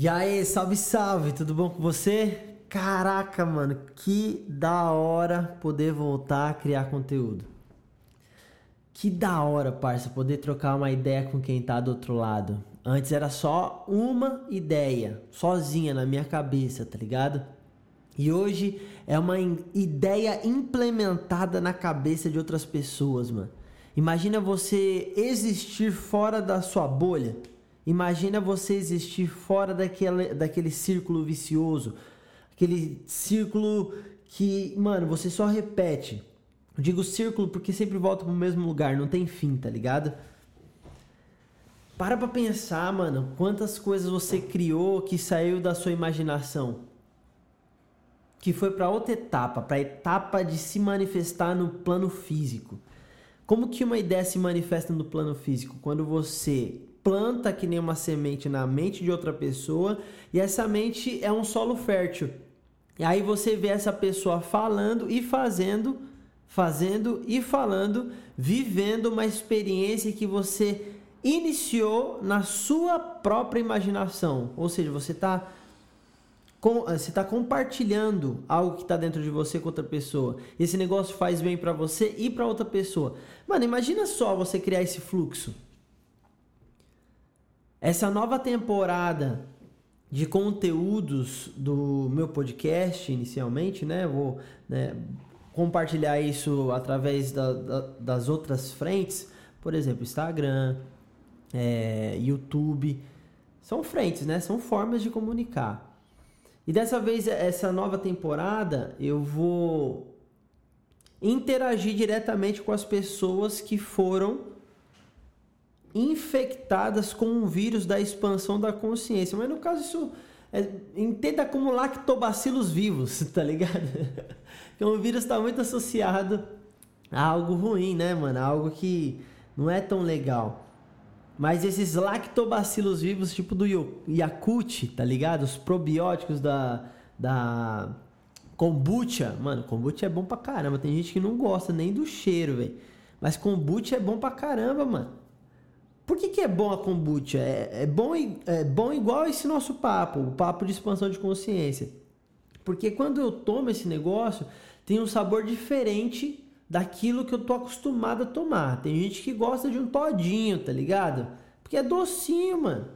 E aí, salve, salve, tudo bom com você? Caraca, mano, que da hora poder voltar a criar conteúdo. Que da hora, parça, poder trocar uma ideia com quem tá do outro lado. Antes era só uma ideia, sozinha na minha cabeça, tá ligado? E hoje é uma ideia implementada na cabeça de outras pessoas, mano. Imagina você existir fora da sua bolha. Imagina você existir fora daquele, daquele círculo vicioso. Aquele círculo que, mano, você só repete. Eu digo círculo porque sempre volta pro mesmo lugar, não tem fim, tá ligado? Para pra pensar, mano, quantas coisas você criou que saiu da sua imaginação. Que foi para outra etapa, para etapa de se manifestar no plano físico. Como que uma ideia se manifesta no plano físico? Quando você planta que nem uma semente na mente de outra pessoa e essa mente é um solo fértil. E aí você vê essa pessoa falando e fazendo, fazendo e falando, vivendo uma experiência que você iniciou na sua própria imaginação. Ou seja, você está você está compartilhando algo que está dentro de você com outra pessoa. Esse negócio faz bem para você e para outra pessoa. Mano, imagina só você criar esse fluxo. Essa nova temporada de conteúdos do meu podcast, inicialmente, né? Vou né, compartilhar isso através da, da, das outras frentes, por exemplo, Instagram, é, YouTube. São frentes, né? São formas de comunicar. E dessa vez, essa nova temporada, eu vou interagir diretamente com as pessoas que foram infectadas com um vírus da expansão da consciência. Mas no caso, isso é, entenda como lactobacilos vivos, tá ligado? que o vírus está muito associado a algo ruim, né, mano? algo que não é tão legal. Mas esses lactobacilos vivos, tipo do Yakult, tá ligado? Os probióticos da, da kombucha. Mano, kombucha é bom pra caramba. Tem gente que não gosta nem do cheiro, velho. Mas kombucha é bom pra caramba, mano. Por que, que é bom a kombucha? É, é, bom, é bom igual esse nosso papo, o papo de expansão de consciência. Porque quando eu tomo esse negócio, tem um sabor diferente daquilo que eu tô acostumado a tomar. Tem gente que gosta de um todinho, tá ligado? Porque é docinho, mano.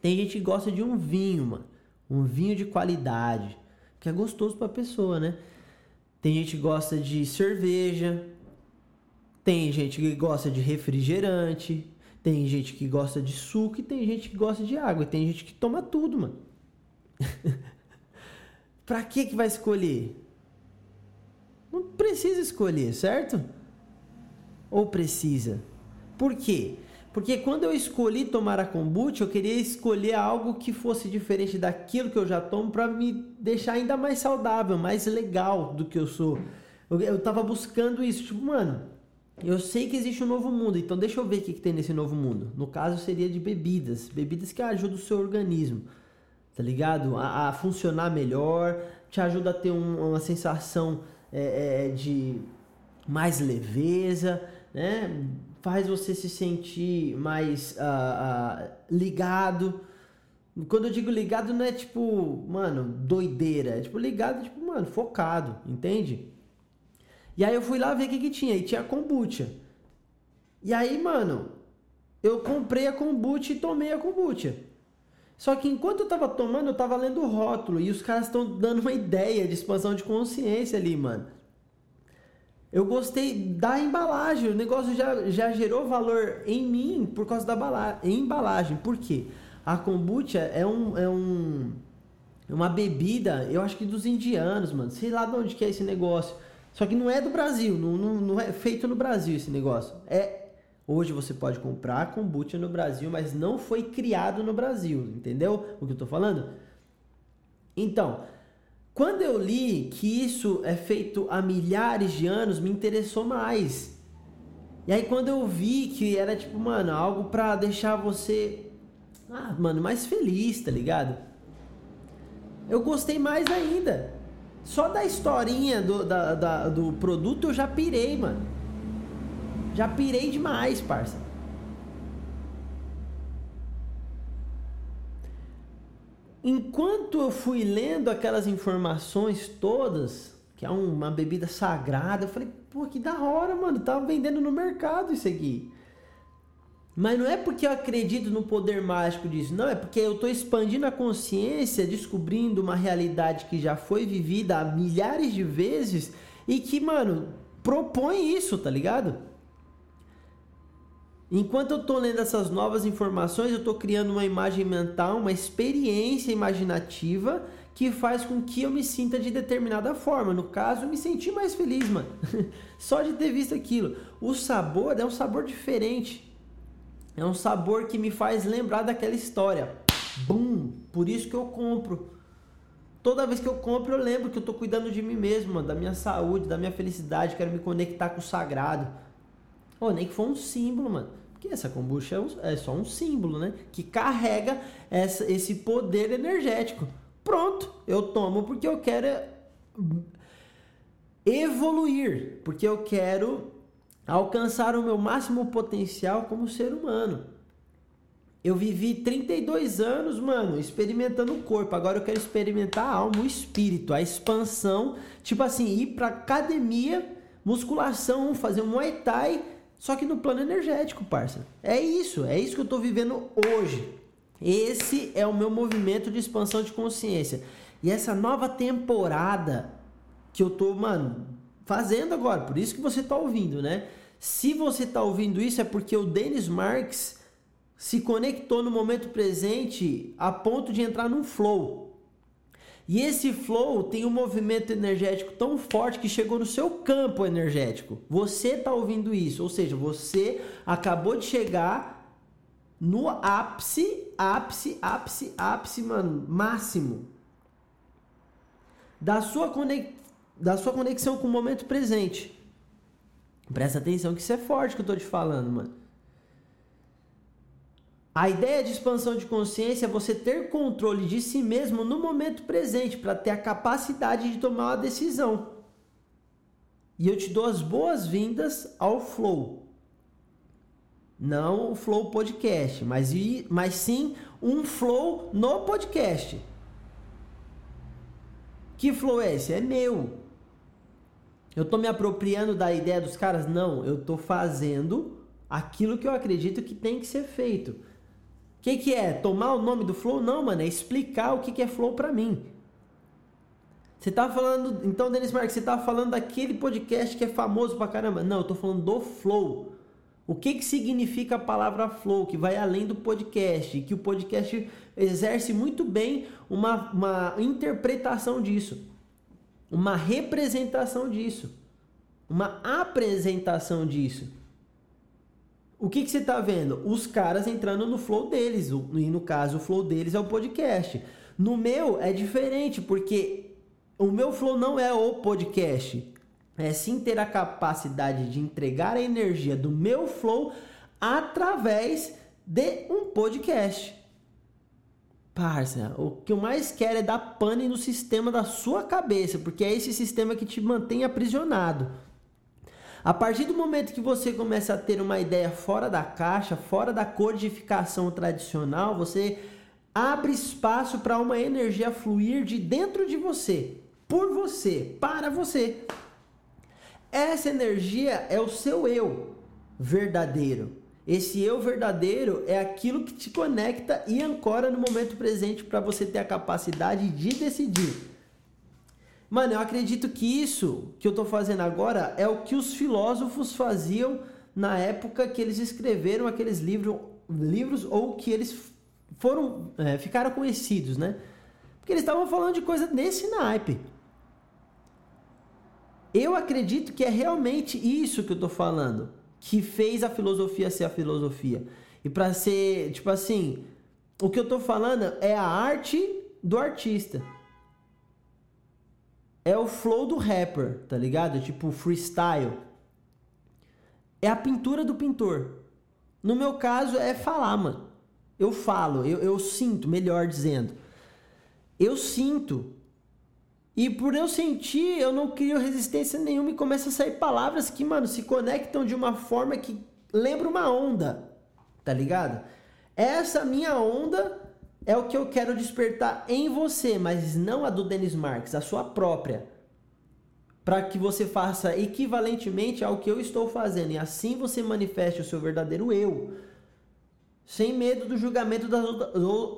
Tem gente que gosta de um vinho, mano. Um vinho de qualidade. Que é gostoso pra pessoa, né? Tem gente que gosta de cerveja. Tem gente que gosta de refrigerante. Tem gente que gosta de suco e tem gente que gosta de água. E tem gente que toma tudo, mano. pra que que vai escolher? Não precisa escolher, certo? Ou precisa? Por quê? Porque quando eu escolhi tomar a kombucha, eu queria escolher algo que fosse diferente daquilo que eu já tomo para me deixar ainda mais saudável, mais legal do que eu sou. Eu, eu tava buscando isso, tipo, mano, eu sei que existe um novo mundo, então deixa eu ver o que, que tem nesse novo mundo. No caso, seria de bebidas. Bebidas que ajudam o seu organismo, tá ligado? A, a funcionar melhor, te ajuda a ter um, uma sensação é, é, de mais leveza, né? Faz você se sentir mais uh, uh, ligado. Quando eu digo ligado, não é tipo, mano, doideira. É tipo ligado, tipo, mano, focado, entende? E aí eu fui lá ver o que, que tinha. E tinha kombucha. E aí, mano, eu comprei a kombucha e tomei a kombucha. Só que enquanto eu tava tomando, eu tava lendo o rótulo. E os caras estão dando uma ideia de expansão de consciência ali, mano. Eu gostei da embalagem. O negócio já, já gerou valor em mim por causa da embalagem. Por quê? A kombucha é um, é um uma bebida, eu acho que dos indianos, mano. Sei lá de onde que é esse negócio. Só que não é do Brasil, não, não, não é feito no Brasil esse negócio. É Hoje você pode comprar kombucha no Brasil, mas não foi criado no Brasil, entendeu o que eu estou falando? Então, quando eu li que isso é feito há milhares de anos, me interessou mais. E aí quando eu vi que era tipo, mano, algo para deixar você, ah, mano, mais feliz, tá ligado? Eu gostei mais ainda. Só da historinha do, da, da, do produto eu já pirei, mano. Já pirei demais, parça. enquanto eu fui lendo aquelas informações todas, que é uma bebida sagrada, eu falei, pô, que da hora, mano, tava vendendo no mercado isso aqui. Mas não é porque eu acredito no poder mágico disso, não, é porque eu estou expandindo a consciência, descobrindo uma realidade que já foi vivida há milhares de vezes e que, mano, propõe isso, tá ligado? Enquanto eu estou lendo essas novas informações, eu estou criando uma imagem mental, uma experiência imaginativa que faz com que eu me sinta de determinada forma. No caso, me senti mais feliz, mano. Só de ter visto aquilo. O sabor é um sabor diferente. É um sabor que me faz lembrar daquela história. Bum! Por isso que eu compro. Toda vez que eu compro, eu lembro que eu tô cuidando de mim mesmo, da minha saúde, da minha felicidade, quero me conectar com o sagrado. Oh, nem que for um símbolo, mano. Porque essa kombucha é, é só um símbolo, né? Que carrega essa, esse poder energético. Pronto, eu tomo porque eu quero evoluir, porque eu quero alcançar o meu máximo potencial como ser humano. Eu vivi 32 anos, mano, experimentando o corpo. Agora eu quero experimentar a alma, o espírito, a expansão. Tipo assim, ir pra academia, musculação, fazer um Muay Thai, só que no plano energético, parça. É isso, é isso que eu tô vivendo hoje. Esse é o meu movimento de expansão de consciência. E essa nova temporada que eu tô, mano, fazendo agora, por isso que você tá ouvindo, né? Se você tá ouvindo isso é porque o Dennis Marks se conectou no momento presente a ponto de entrar num flow. E esse flow tem um movimento energético tão forte que chegou no seu campo energético. Você tá ouvindo isso, ou seja, você acabou de chegar no ápice, ápice, ápice, ápice, mano, máximo da sua, conex... da sua conexão com o momento presente. Presta atenção que isso é forte que eu tô te falando, mano. A ideia de expansão de consciência é você ter controle de si mesmo no momento presente para ter a capacidade de tomar uma decisão. E eu te dou as boas-vindas ao Flow. Não o Flow Podcast, mas, mas sim um Flow no podcast. Que Flow é esse? É meu. Eu tô me apropriando da ideia dos caras? Não, eu tô fazendo aquilo que eu acredito que tem que ser feito. O que, que é? Tomar o nome do Flow? Não, mano, é explicar o que, que é Flow para mim. Você tá falando. Então, Denis Marques, você tá falando daquele podcast que é famoso pra caramba. Não, eu tô falando do Flow. O que, que significa a palavra flow, que vai além do podcast, que o podcast exerce muito bem uma, uma interpretação disso, uma representação disso, uma apresentação disso. O que, que você está vendo? Os caras entrando no flow deles, e no caso o flow deles é o podcast. No meu é diferente, porque o meu flow não é o podcast é sim ter a capacidade de entregar a energia do meu flow através de um podcast. Parça, o que eu mais quero é dar pane no sistema da sua cabeça, porque é esse sistema que te mantém aprisionado. A partir do momento que você começa a ter uma ideia fora da caixa, fora da codificação tradicional, você abre espaço para uma energia fluir de dentro de você, por você, para você. Essa energia é o seu eu verdadeiro. Esse eu verdadeiro é aquilo que te conecta e ancora no momento presente para você ter a capacidade de decidir. Mano, eu acredito que isso que eu estou fazendo agora é o que os filósofos faziam na época que eles escreveram aqueles livros, livros ou que eles foram é, ficaram conhecidos, né? Porque eles estavam falando de coisa nesse naipe. Eu acredito que é realmente isso que eu tô falando, que fez a filosofia ser a filosofia. E para ser, tipo assim, o que eu tô falando é a arte do artista. É o flow do rapper, tá ligado? Tipo freestyle. É a pintura do pintor. No meu caso é falar, mano. Eu falo, eu, eu sinto, melhor dizendo. Eu sinto e por eu sentir, eu não crio resistência nenhuma e começa a sair palavras que, mano, se conectam de uma forma que lembra uma onda, tá ligado? Essa minha onda é o que eu quero despertar em você, mas não a do Denis Marques, a sua própria. Para que você faça equivalentemente ao que eu estou fazendo e assim você manifeste o seu verdadeiro eu. Sem medo do julgamento das,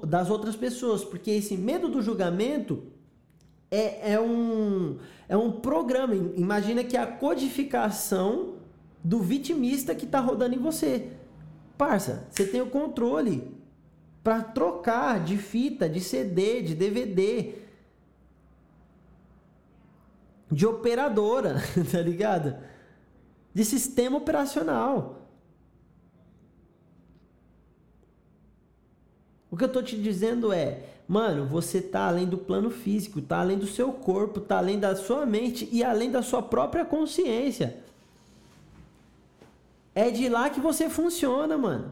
das outras pessoas, porque esse medo do julgamento é, é, um, é um programa. Imagina que é a codificação do vitimista que está rodando em você. Parça, você tem o controle para trocar de fita, de CD, de DVD, de operadora, tá ligado? De sistema operacional. O que eu tô te dizendo é, mano, você tá além do plano físico, tá além do seu corpo, tá além da sua mente e além da sua própria consciência. É de lá que você funciona, mano.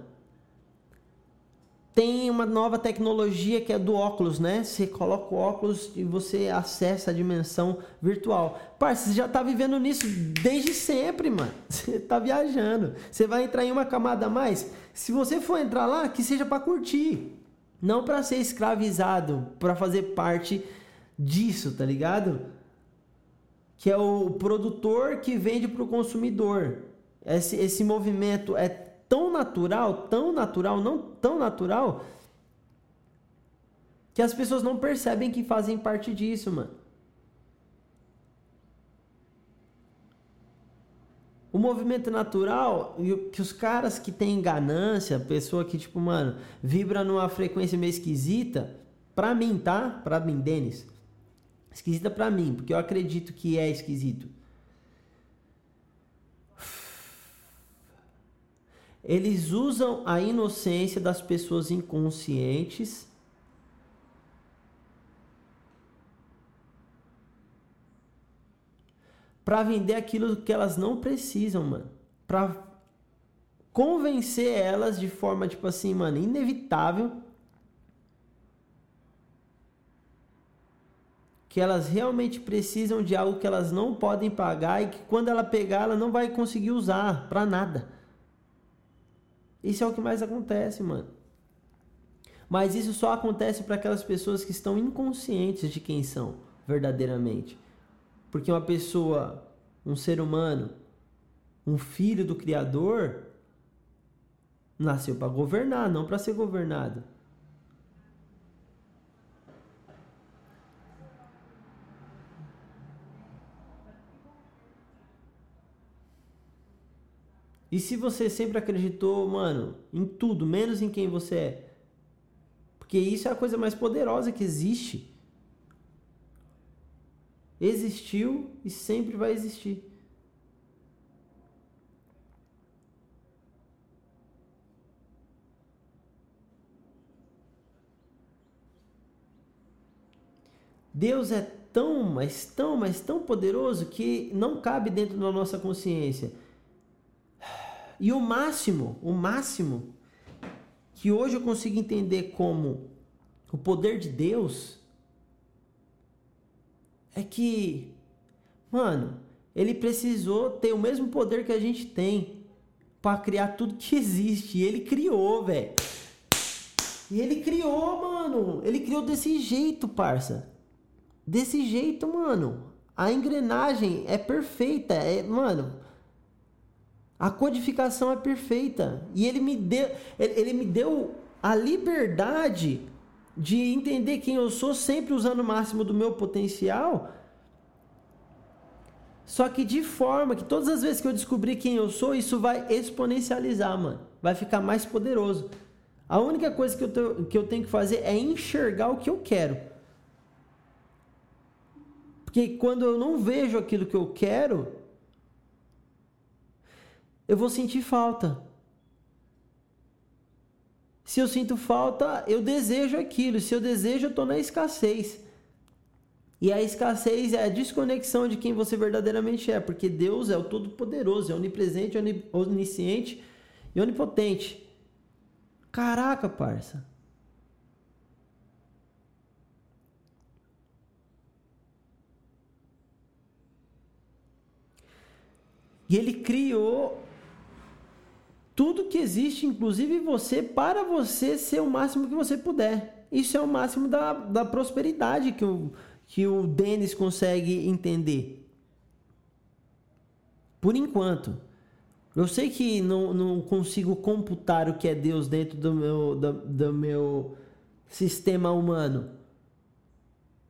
Tem uma nova tecnologia que é do óculos, né? Você coloca o óculos e você acessa a dimensão virtual. Parça, você já tá vivendo nisso desde sempre, mano. Você tá viajando. Você vai entrar em uma camada a mais. Se você for entrar lá, que seja para curtir, não para ser escravizado, para fazer parte disso, tá ligado? Que é o produtor que vende para o consumidor. Esse, esse movimento é tão natural, tão natural, não tão natural, que as pessoas não percebem que fazem parte disso, mano. O movimento natural, que os caras que têm ganância, pessoa que, tipo, mano, vibra numa frequência meio esquisita, pra mim, tá? Pra mim, Denis. Esquisita pra mim, porque eu acredito que é esquisito. Eles usam a inocência das pessoas inconscientes para vender aquilo que elas não precisam, mano. Para convencer elas de forma tipo assim, mano, inevitável que elas realmente precisam de algo que elas não podem pagar e que quando ela pegar ela não vai conseguir usar para nada. Isso é o que mais acontece, mano. Mas isso só acontece para aquelas pessoas que estão inconscientes de quem são verdadeiramente. Porque uma pessoa, um ser humano, um filho do Criador, nasceu para governar, não para ser governado. E se você sempre acreditou, mano, em tudo, menos em quem você é? Porque isso é a coisa mais poderosa que existe. Existiu e sempre vai existir. Deus é tão, mas tão, mas tão poderoso que não cabe dentro da nossa consciência. E o máximo, o máximo que hoje eu consigo entender como o poder de Deus é que, mano, ele precisou ter o mesmo poder que a gente tem para criar tudo que existe. E ele criou, velho. E ele criou, mano. Ele criou desse jeito, parça. Desse jeito, mano. A engrenagem é perfeita. É, mano, a codificação é perfeita. E ele me deu, ele me deu a liberdade de entender quem eu sou, sempre usando o máximo do meu potencial. Só que de forma que todas as vezes que eu descobrir quem eu sou, isso vai exponencializar, mano. Vai ficar mais poderoso. A única coisa que eu, tenho, que eu tenho que fazer é enxergar o que eu quero. Porque quando eu não vejo aquilo que eu quero, eu vou sentir falta. Se eu sinto falta, eu desejo aquilo. Se eu desejo, eu estou na escassez. E a escassez é a desconexão de quem você verdadeiramente é, porque Deus é o Todo-Poderoso, é onipresente, onisciente e onipotente. Caraca, parça. E ele criou tudo que existe, inclusive você, para você ser o máximo que você puder. Isso é o máximo da, da prosperidade que o, que o Denis consegue entender. Por enquanto. Eu sei que não, não consigo computar o que é Deus dentro do meu, do, do meu sistema humano.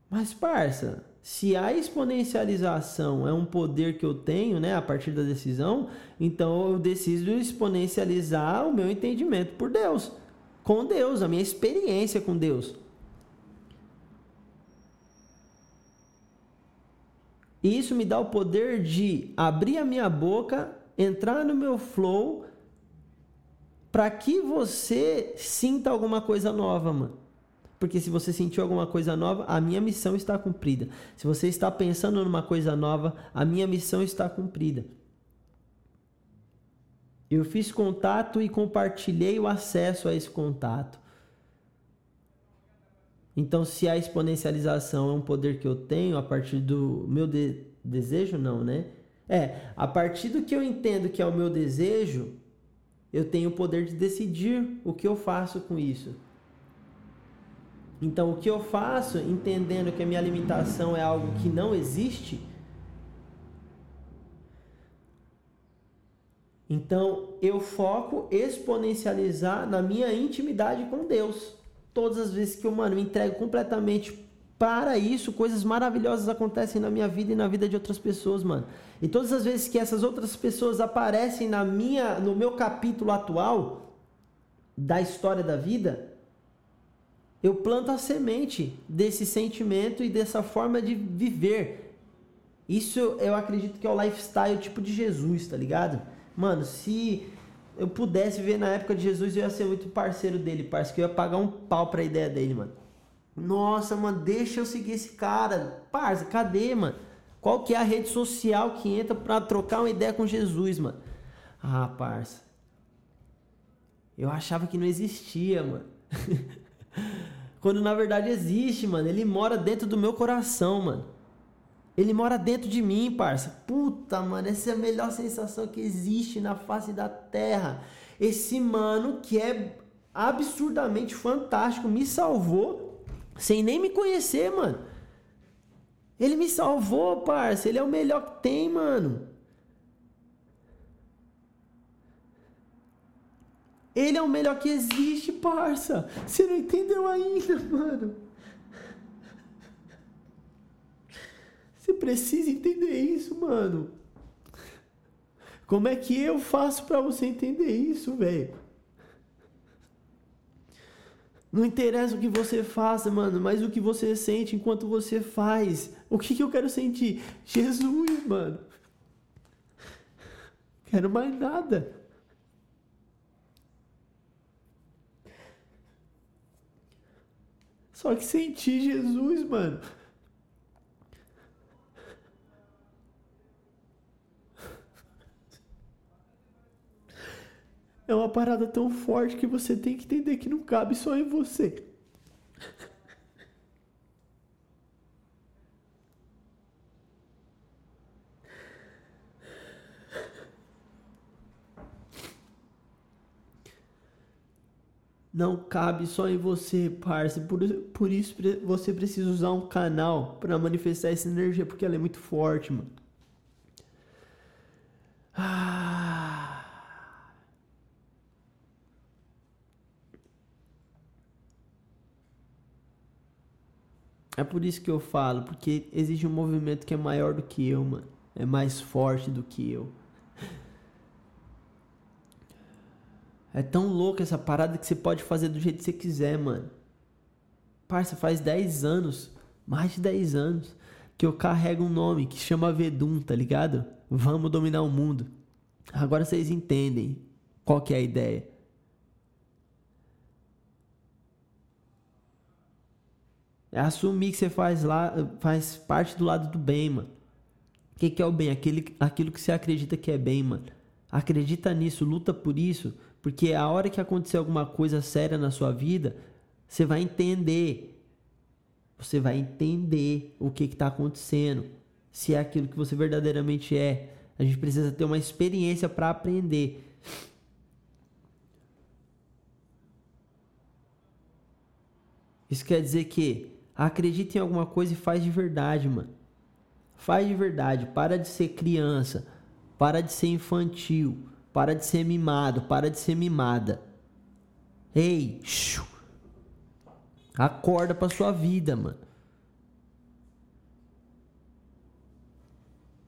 Mas, parça, se a exponencialização é um poder que eu tenho, né, a partir da decisão, então eu decido exponencializar o meu entendimento por Deus, com Deus, a minha experiência com Deus. Isso me dá o poder de abrir a minha boca, entrar no meu flow, para que você sinta alguma coisa nova, mano. Porque se você sentiu alguma coisa nova, a minha missão está cumprida. Se você está pensando numa coisa nova, a minha missão está cumprida. Eu fiz contato e compartilhei o acesso a esse contato. Então, se a exponencialização é um poder que eu tenho a partir do meu de desejo, não, né? É, a partir do que eu entendo que é o meu desejo, eu tenho o poder de decidir o que eu faço com isso. Então, o que eu faço, entendendo que a minha limitação é algo que não existe, então eu foco exponencializar na minha intimidade com Deus. Todas as vezes que eu, mano, me entrego completamente para isso, coisas maravilhosas acontecem na minha vida e na vida de outras pessoas, mano. E todas as vezes que essas outras pessoas aparecem na minha, no meu capítulo atual da história da vida, eu planto a semente desse sentimento e dessa forma de viver. Isso eu acredito que é o lifestyle tipo de Jesus, tá ligado? Mano, se eu pudesse viver na época de Jesus, eu ia ser muito parceiro dele, parceiro, que eu ia pagar um pau pra ideia dele, mano. Nossa, mano, deixa eu seguir esse cara. Parça, cadê, mano? Qual que é a rede social que entra pra trocar uma ideia com Jesus, mano? Ah, parça. Eu achava que não existia, mano. Quando na verdade existe, mano. Ele mora dentro do meu coração, mano. Ele mora dentro de mim, parça. Puta, mano, essa é a melhor sensação que existe na face da terra. Esse mano que é absurdamente fantástico me salvou sem nem me conhecer, mano. Ele me salvou, parça. Ele é o melhor que tem, mano. Ele é o melhor que existe, parça. Você não entendeu ainda, mano. Você precisa entender isso, mano. Como é que eu faço para você entender isso, velho? Não interessa o que você faça, mano, mas o que você sente enquanto você faz. O que, que eu quero sentir? Jesus, mano. Quero mais nada. Só que sentir Jesus, mano. É uma parada tão forte que você tem que entender que não cabe só em você. Não cabe só em você, parça. Por, por isso você precisa usar um canal para manifestar essa energia, porque ela é muito forte, mano. Ah. É por isso que eu falo, porque existe um movimento que é maior do que eu, mano. É mais forte do que eu. É tão louco essa parada que você pode fazer do jeito que você quiser, mano. Parça, faz 10 anos, mais de 10 anos, que eu carrego um nome que chama Vedum, tá ligado? Vamos dominar o mundo. Agora vocês entendem qual que é a ideia. É assumir que você faz lá, faz parte do lado do bem, mano. O que, que é o bem? Aquele, aquilo que você acredita que é bem, mano. Acredita nisso, luta por isso porque a hora que acontecer alguma coisa séria na sua vida, você vai entender. Você vai entender o que está acontecendo. Se é aquilo que você verdadeiramente é. A gente precisa ter uma experiência para aprender. Isso quer dizer que acredita em alguma coisa e faz de verdade, mano. Faz de verdade. Para de ser criança. Para de ser infantil. Para de ser mimado. Para de ser mimada. Ei, acorda pra sua vida, mano.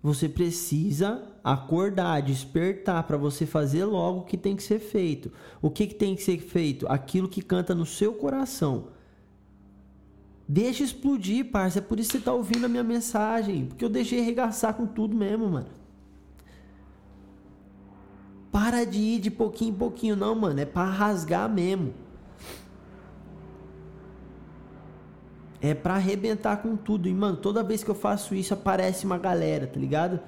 Você precisa acordar, despertar para você fazer logo o que tem que ser feito. O que, que tem que ser feito? Aquilo que canta no seu coração. Deixa explodir, parça. É por isso que você tá ouvindo a minha mensagem. Porque eu deixei arregaçar com tudo mesmo, mano. Para de ir de pouquinho em pouquinho, não, mano. É para rasgar mesmo. É para arrebentar com tudo. E, mano, toda vez que eu faço isso, aparece uma galera, tá ligado?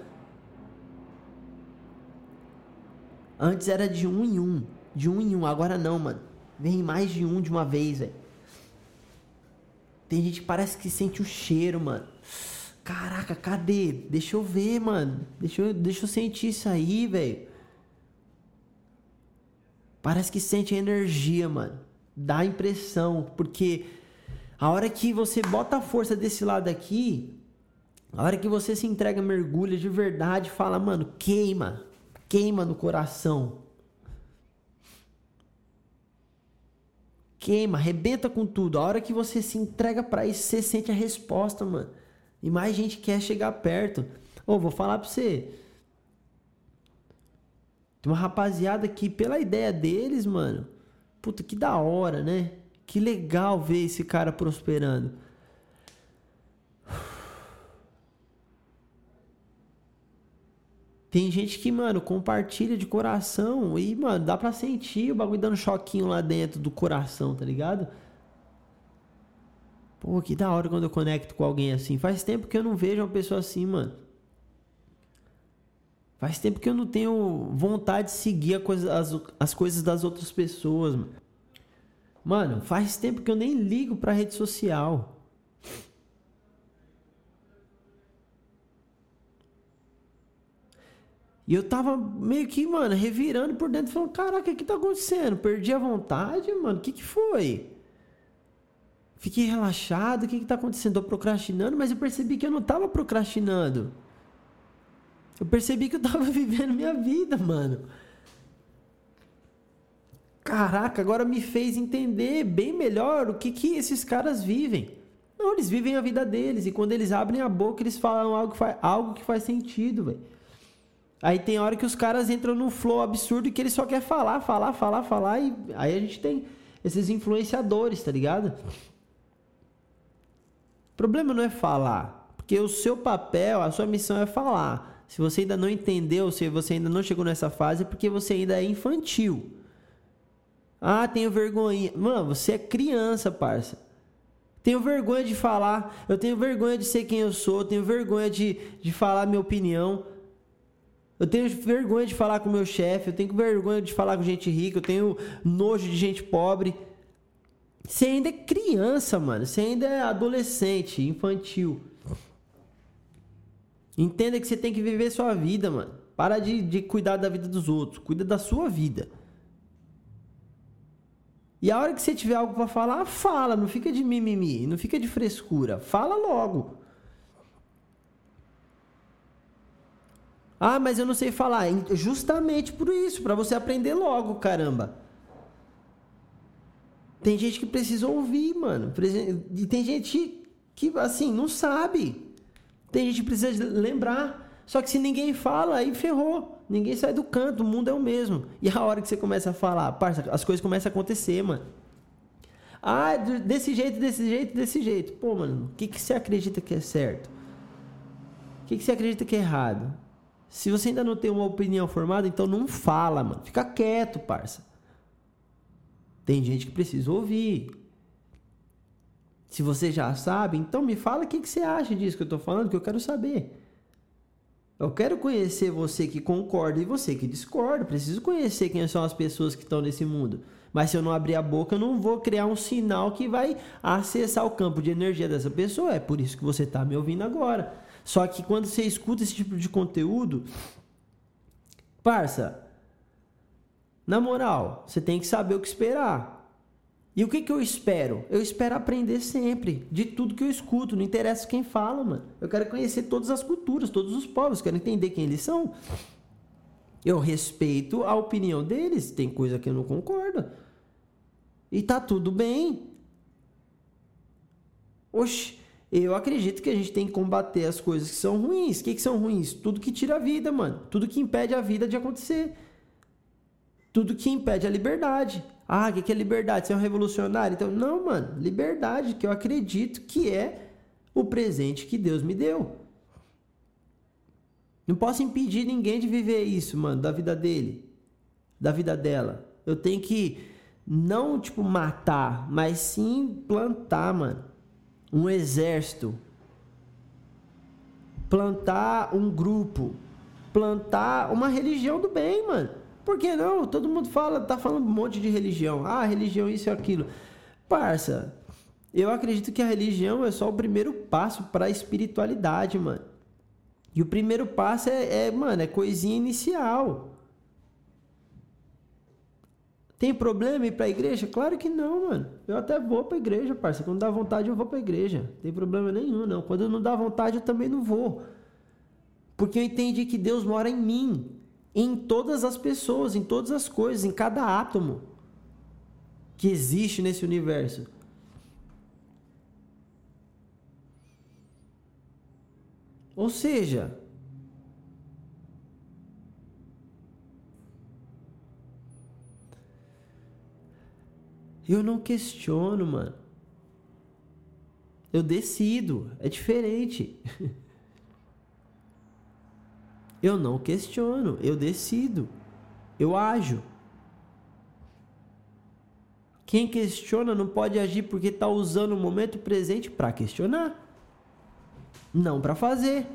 Antes era de um em um. De um em um. Agora não, mano. Vem mais de um de uma vez, velho. Tem gente que parece que sente o cheiro, mano. Caraca, cadê? Deixa eu ver, mano. Deixa eu, deixa eu sentir isso aí, velho. Parece que sente a energia, mano. Dá a impressão, porque a hora que você bota a força desse lado aqui, a hora que você se entrega, mergulha de verdade, fala, mano, queima, queima no coração. Queima, arrebenta com tudo. A hora que você se entrega para isso, você sente a resposta, mano. E mais gente quer chegar perto. Ô, oh, vou falar pra você. Tem uma rapaziada que, pela ideia deles, mano. Puta, que da hora, né? Que legal ver esse cara prosperando. Tem gente que, mano, compartilha de coração e, mano, dá pra sentir o bagulho dando choquinho lá dentro do coração, tá ligado? Pô, que da hora quando eu conecto com alguém assim. Faz tempo que eu não vejo uma pessoa assim, mano. Faz tempo que eu não tenho vontade de seguir coisa, as, as coisas das outras pessoas, mano. Mano, faz tempo que eu nem ligo pra rede social. E eu tava meio que, mano, revirando por dentro, falando: caraca, o que tá acontecendo? Perdi a vontade, mano? O que que foi? Fiquei relaxado, o que que tá acontecendo? Tô procrastinando, mas eu percebi que eu não tava procrastinando. Eu percebi que eu tava vivendo minha vida, mano. Caraca, agora me fez entender bem melhor o que, que esses caras vivem. Não, eles vivem a vida deles e quando eles abrem a boca, eles falam algo que faz, algo que faz sentido, velho. Aí tem hora que os caras entram num flow absurdo e que eles só quer falar, falar, falar, falar e aí a gente tem esses influenciadores, tá ligado? O problema não é falar, porque o seu papel, a sua missão é falar. Se você ainda não entendeu, se você ainda não chegou nessa fase, é porque você ainda é infantil. Ah, tenho vergonha. Mano, você é criança, parça. Tenho vergonha de falar. Eu tenho vergonha de ser quem eu sou. Tenho vergonha de, de falar minha opinião. Eu tenho vergonha de falar com meu chefe. Eu tenho vergonha de falar com gente rica. Eu tenho nojo de gente pobre. Você ainda é criança, mano. Você ainda é adolescente, infantil. Entenda que você tem que viver sua vida, mano. Para de, de cuidar da vida dos outros. Cuida da sua vida. E a hora que você tiver algo para falar, fala, não fica de mimimi, não fica de frescura, fala logo. Ah, mas eu não sei falar. Justamente por isso, para você aprender logo, caramba. Tem gente que precisa ouvir, mano. E tem gente que, assim, não sabe. Tem gente que precisa lembrar. Só que se ninguém fala, aí ferrou. Ninguém sai do canto, o mundo é o mesmo. E a hora que você começa a falar, parça, as coisas começam a acontecer, mano. Ah, desse jeito, desse jeito, desse jeito. Pô, mano, o que, que você acredita que é certo? O que, que você acredita que é errado? Se você ainda não tem uma opinião formada, então não fala, mano. Fica quieto, parça. Tem gente que precisa ouvir. Se você já sabe, então me fala o que, que você acha disso que eu tô falando, que eu quero saber. Eu quero conhecer você que concorda e você que discorda. Preciso conhecer quem são as pessoas que estão nesse mundo. Mas se eu não abrir a boca, eu não vou criar um sinal que vai acessar o campo de energia dessa pessoa. É por isso que você está me ouvindo agora. Só que quando você escuta esse tipo de conteúdo, parça, na moral, você tem que saber o que esperar. E o que, que eu espero? Eu espero aprender sempre, de tudo que eu escuto, não interessa quem fala, mano. Eu quero conhecer todas as culturas, todos os povos, quero entender quem eles são. Eu respeito a opinião deles, tem coisa que eu não concordo. E tá tudo bem. Oxe, eu acredito que a gente tem que combater as coisas que são ruins. O que, que são ruins? Tudo que tira a vida, mano. Tudo que impede a vida de acontecer. Tudo que impede a liberdade. Ah, o que, é liberdade? Você é um revolucionário? Então, não, mano. Liberdade, que eu acredito que é o presente que Deus me deu. Não posso impedir ninguém de viver isso, mano, da vida dele, da vida dela. Eu tenho que não, tipo, matar, mas sim plantar, mano. Um exército. Plantar um grupo. Plantar uma religião do bem, mano. Por que não? Todo mundo fala, tá falando um monte de religião. Ah, religião, isso e aquilo. Parça, eu acredito que a religião é só o primeiro passo para a espiritualidade, mano. E o primeiro passo é, é, mano, é coisinha inicial. Tem problema ir pra igreja? Claro que não, mano. Eu até vou pra igreja, parça. Quando dá vontade, eu vou pra igreja. Tem problema nenhum, não. Quando não dá vontade, eu também não vou. Porque eu entendi que Deus mora em mim em todas as pessoas, em todas as coisas, em cada átomo que existe nesse universo. Ou seja, eu não questiono, mano. Eu decido, é diferente. Eu não questiono, eu decido, eu ajo. Quem questiona não pode agir porque está usando o momento presente para questionar, não para fazer.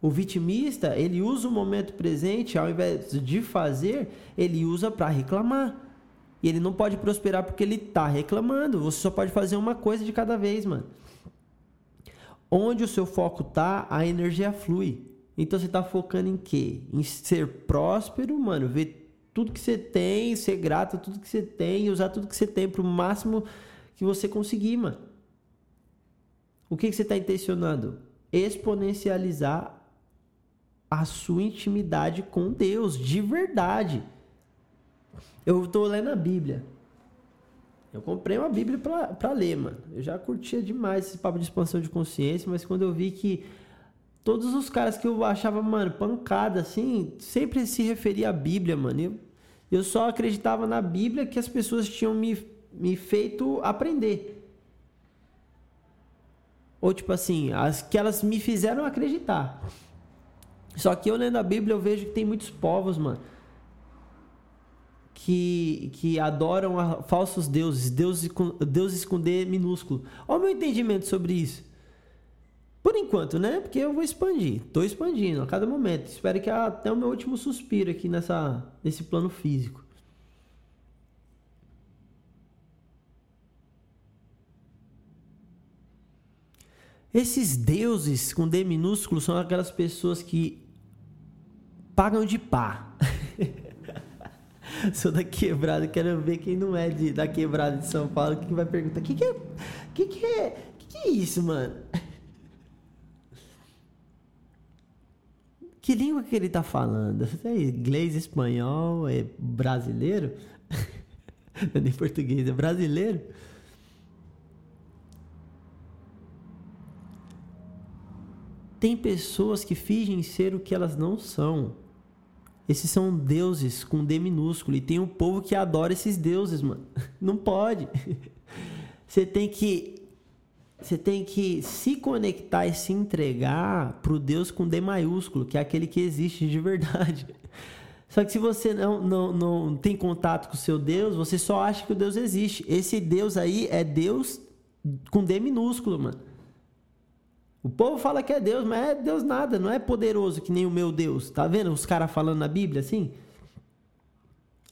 O vitimista, ele usa o momento presente, ao invés de fazer, ele usa para reclamar. E ele não pode prosperar porque ele está reclamando. Você só pode fazer uma coisa de cada vez, mano. Onde o seu foco tá, a energia flui. Então você tá focando em quê? Em ser próspero, mano, ver tudo que você tem, ser grato a tudo que você tem e usar tudo que você tem pro máximo que você conseguir, mano. O que, que você está intencionando? Exponencializar a sua intimidade com Deus, de verdade. Eu estou lendo a Bíblia. Eu comprei uma Bíblia para ler, mano. Eu já curtia demais esse papo de expansão de consciência, mas quando eu vi que todos os caras que eu achava, mano, pancada, assim, sempre se referia à Bíblia, mano. Eu, eu só acreditava na Bíblia que as pessoas tinham me, me feito aprender. Ou tipo assim, as que elas me fizeram acreditar. Só que eu lendo a Bíblia eu vejo que tem muitos povos, mano, que, que adoram falsos deuses, deuses, deuses com D minúsculo. Olha o meu entendimento sobre isso. Por enquanto, né? Porque eu vou expandir. Tô expandindo a cada momento. Espero que até o meu último suspiro aqui nessa, nesse plano físico. Esses deuses com D minúsculo são aquelas pessoas que pagam de pá. Sou da quebrada, quero ver quem não é de, da quebrada de São Paulo que vai perguntar: o que, que é. Que que é. Que, que é isso, mano? Que língua que ele está falando? É inglês, espanhol, é brasileiro? Não é nem português, é brasileiro? Tem pessoas que fingem ser o que elas não são. Esses são deuses com D minúsculo. E tem um povo que adora esses deuses, mano. Não pode. Você tem que você tem que se conectar e se entregar pro Deus com D maiúsculo, que é aquele que existe de verdade. Só que se você não, não, não tem contato com o seu Deus, você só acha que o Deus existe. Esse Deus aí é Deus com D minúsculo, mano. O povo fala que é Deus, mas é Deus nada, não é poderoso que nem o meu Deus. Tá vendo os caras falando na Bíblia assim?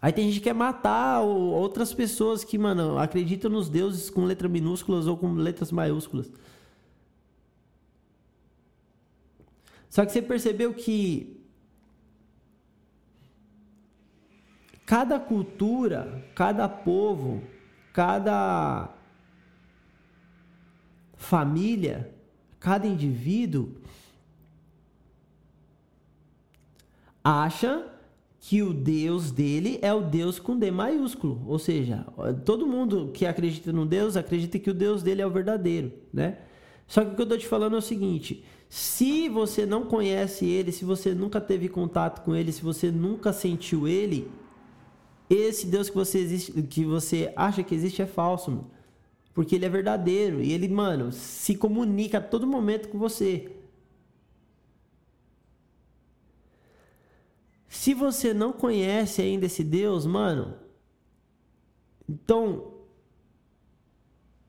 Aí tem gente que quer matar outras pessoas que, mano, acreditam nos deuses com letras minúsculas ou com letras maiúsculas. Só que você percebeu que cada cultura, cada povo, cada família, cada indivíduo acha que o Deus dele é o Deus com D maiúsculo. Ou seja, todo mundo que acredita no Deus acredita que o Deus dele é o verdadeiro, né? Só que o que eu estou te falando é o seguinte: se você não conhece ele, se você nunca teve contato com ele, se você nunca sentiu ele, esse Deus que você, existe, que você acha que existe é falso, mano. Porque ele é verdadeiro e ele, mano, se comunica a todo momento com você. Se você não conhece ainda esse Deus, mano, então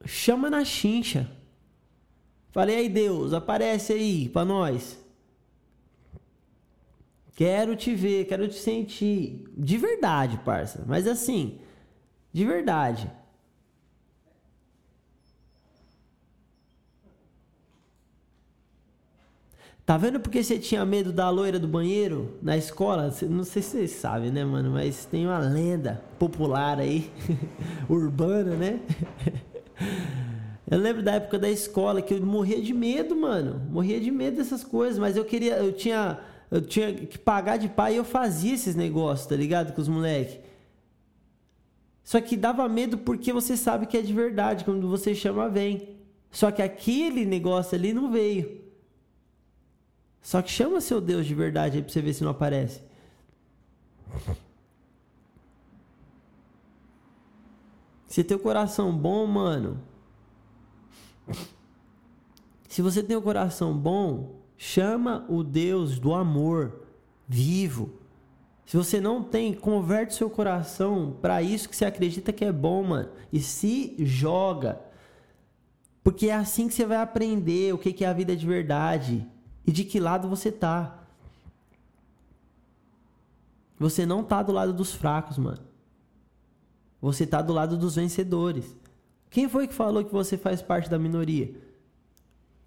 chama na chincha. Falei aí, Deus, aparece aí para nós. Quero te ver, quero te sentir. De verdade, parça. Mas assim, de verdade. Tá vendo porque você tinha medo da loira do banheiro na escola? Não sei se vocês sabem, né, mano? Mas tem uma lenda popular aí, urbana, né? Eu lembro da época da escola que eu morria de medo, mano. Morria de medo dessas coisas, mas eu queria, eu tinha, eu tinha que pagar de pai e eu fazia esses negócios, tá ligado? Com os moleques. Só que dava medo porque você sabe que é de verdade, quando você chama, vem. Só que aquele negócio ali não veio. Só que chama seu Deus de verdade aí pra você ver se não aparece. Se tem o coração bom, mano. Se você tem o coração bom, chama o Deus do amor vivo. Se você não tem, converte seu coração para isso que você acredita que é bom, mano. E se joga. Porque é assim que você vai aprender o que é a vida de verdade e de que lado você tá. Você não tá do lado dos fracos, mano. Você tá do lado dos vencedores. Quem foi que falou que você faz parte da minoria?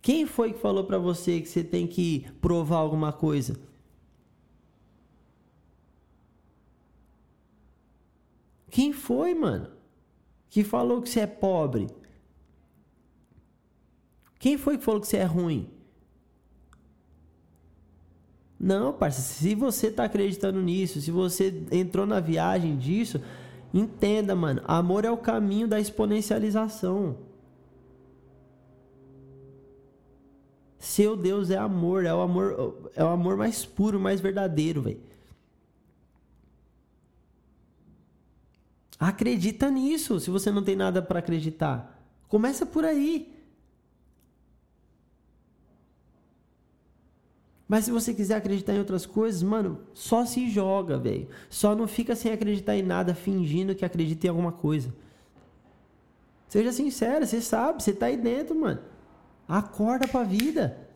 Quem foi que falou para você que você tem que provar alguma coisa? Quem foi, mano? Que falou que você é pobre? Quem foi que falou que você é ruim? Não, parça, se você está acreditando nisso, se você entrou na viagem disso, entenda, mano, amor é o caminho da exponencialização. Seu Deus é amor, é o amor, é o amor mais puro, mais verdadeiro, velho. Acredita nisso, se você não tem nada para acreditar. Começa por aí. Mas se você quiser acreditar em outras coisas, mano, só se joga, velho. Só não fica sem acreditar em nada, fingindo que acredita em alguma coisa. Seja sincero, você sabe, você tá aí dentro, mano. Acorda pra vida.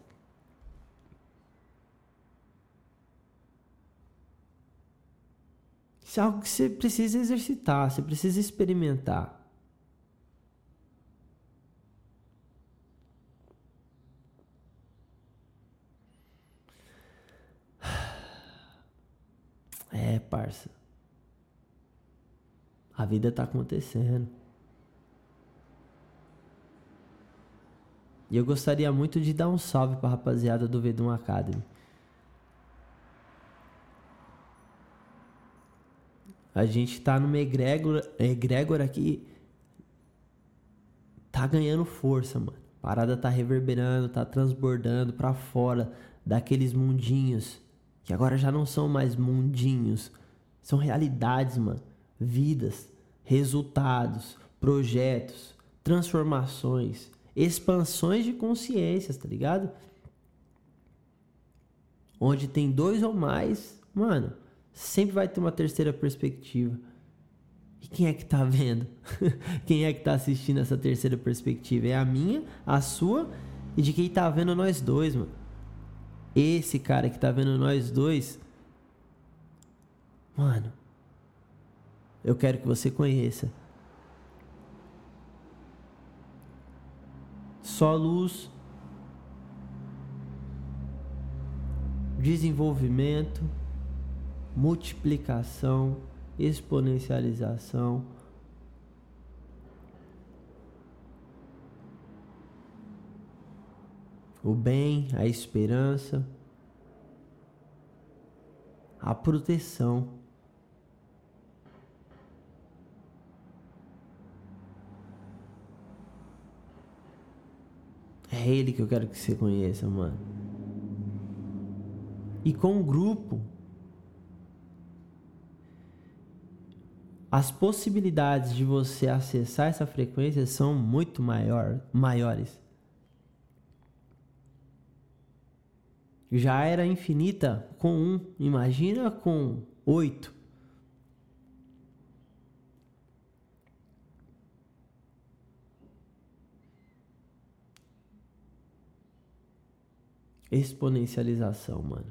Isso é algo que você precisa exercitar, você precisa experimentar. É, parça. A vida tá acontecendo. E eu gostaria muito de dar um salve pra rapaziada do Vedum Academy. A gente tá numa egrégora, egrégora que tá ganhando força, mano. A parada tá reverberando, tá transbordando para fora daqueles mundinhos que agora já não são mais mundinhos, são realidades, mano. Vidas, resultados, projetos, transformações, expansões de consciências, tá ligado? Onde tem dois ou mais, mano, sempre vai ter uma terceira perspectiva. E quem é que tá vendo? quem é que tá assistindo essa terceira perspectiva? É a minha, a sua e de quem tá vendo nós dois, mano. Esse cara que tá vendo nós dois, mano, eu quero que você conheça. Só luz, desenvolvimento, multiplicação, exponencialização. O bem, a esperança, a proteção. É ele que eu quero que você conheça, mano. E com o grupo, as possibilidades de você acessar essa frequência são muito maior, maiores. Já era infinita com um, imagina com oito. Exponencialização, mano.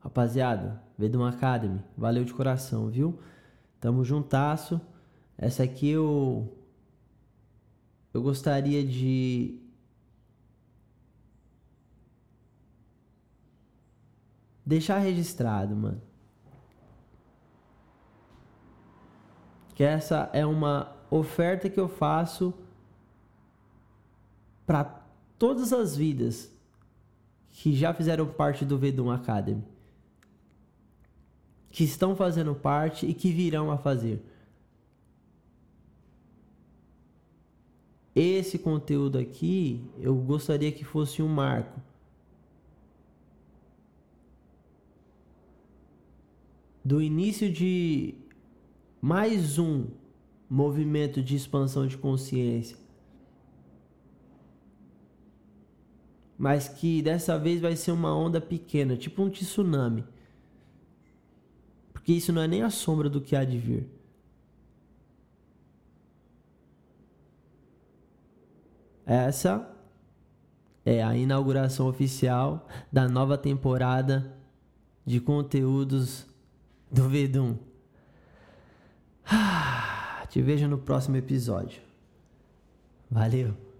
Rapaziada, Vedum Academy, valeu de coração, viu? Tamo juntasso. Essa aqui eu eu gostaria de deixar registrado, mano. Que essa é uma oferta que eu faço para todas as vidas que já fizeram parte do Vedum Academy, que estão fazendo parte e que virão a fazer. Esse conteúdo aqui, eu gostaria que fosse um marco. Do início de mais um movimento de expansão de consciência mas que dessa vez vai ser uma onda pequena, tipo um tsunami. Porque isso não é nem a sombra do que há de vir. Essa é a inauguração oficial da nova temporada de conteúdos do Vedum. Te vejo no próximo episódio. Valeu!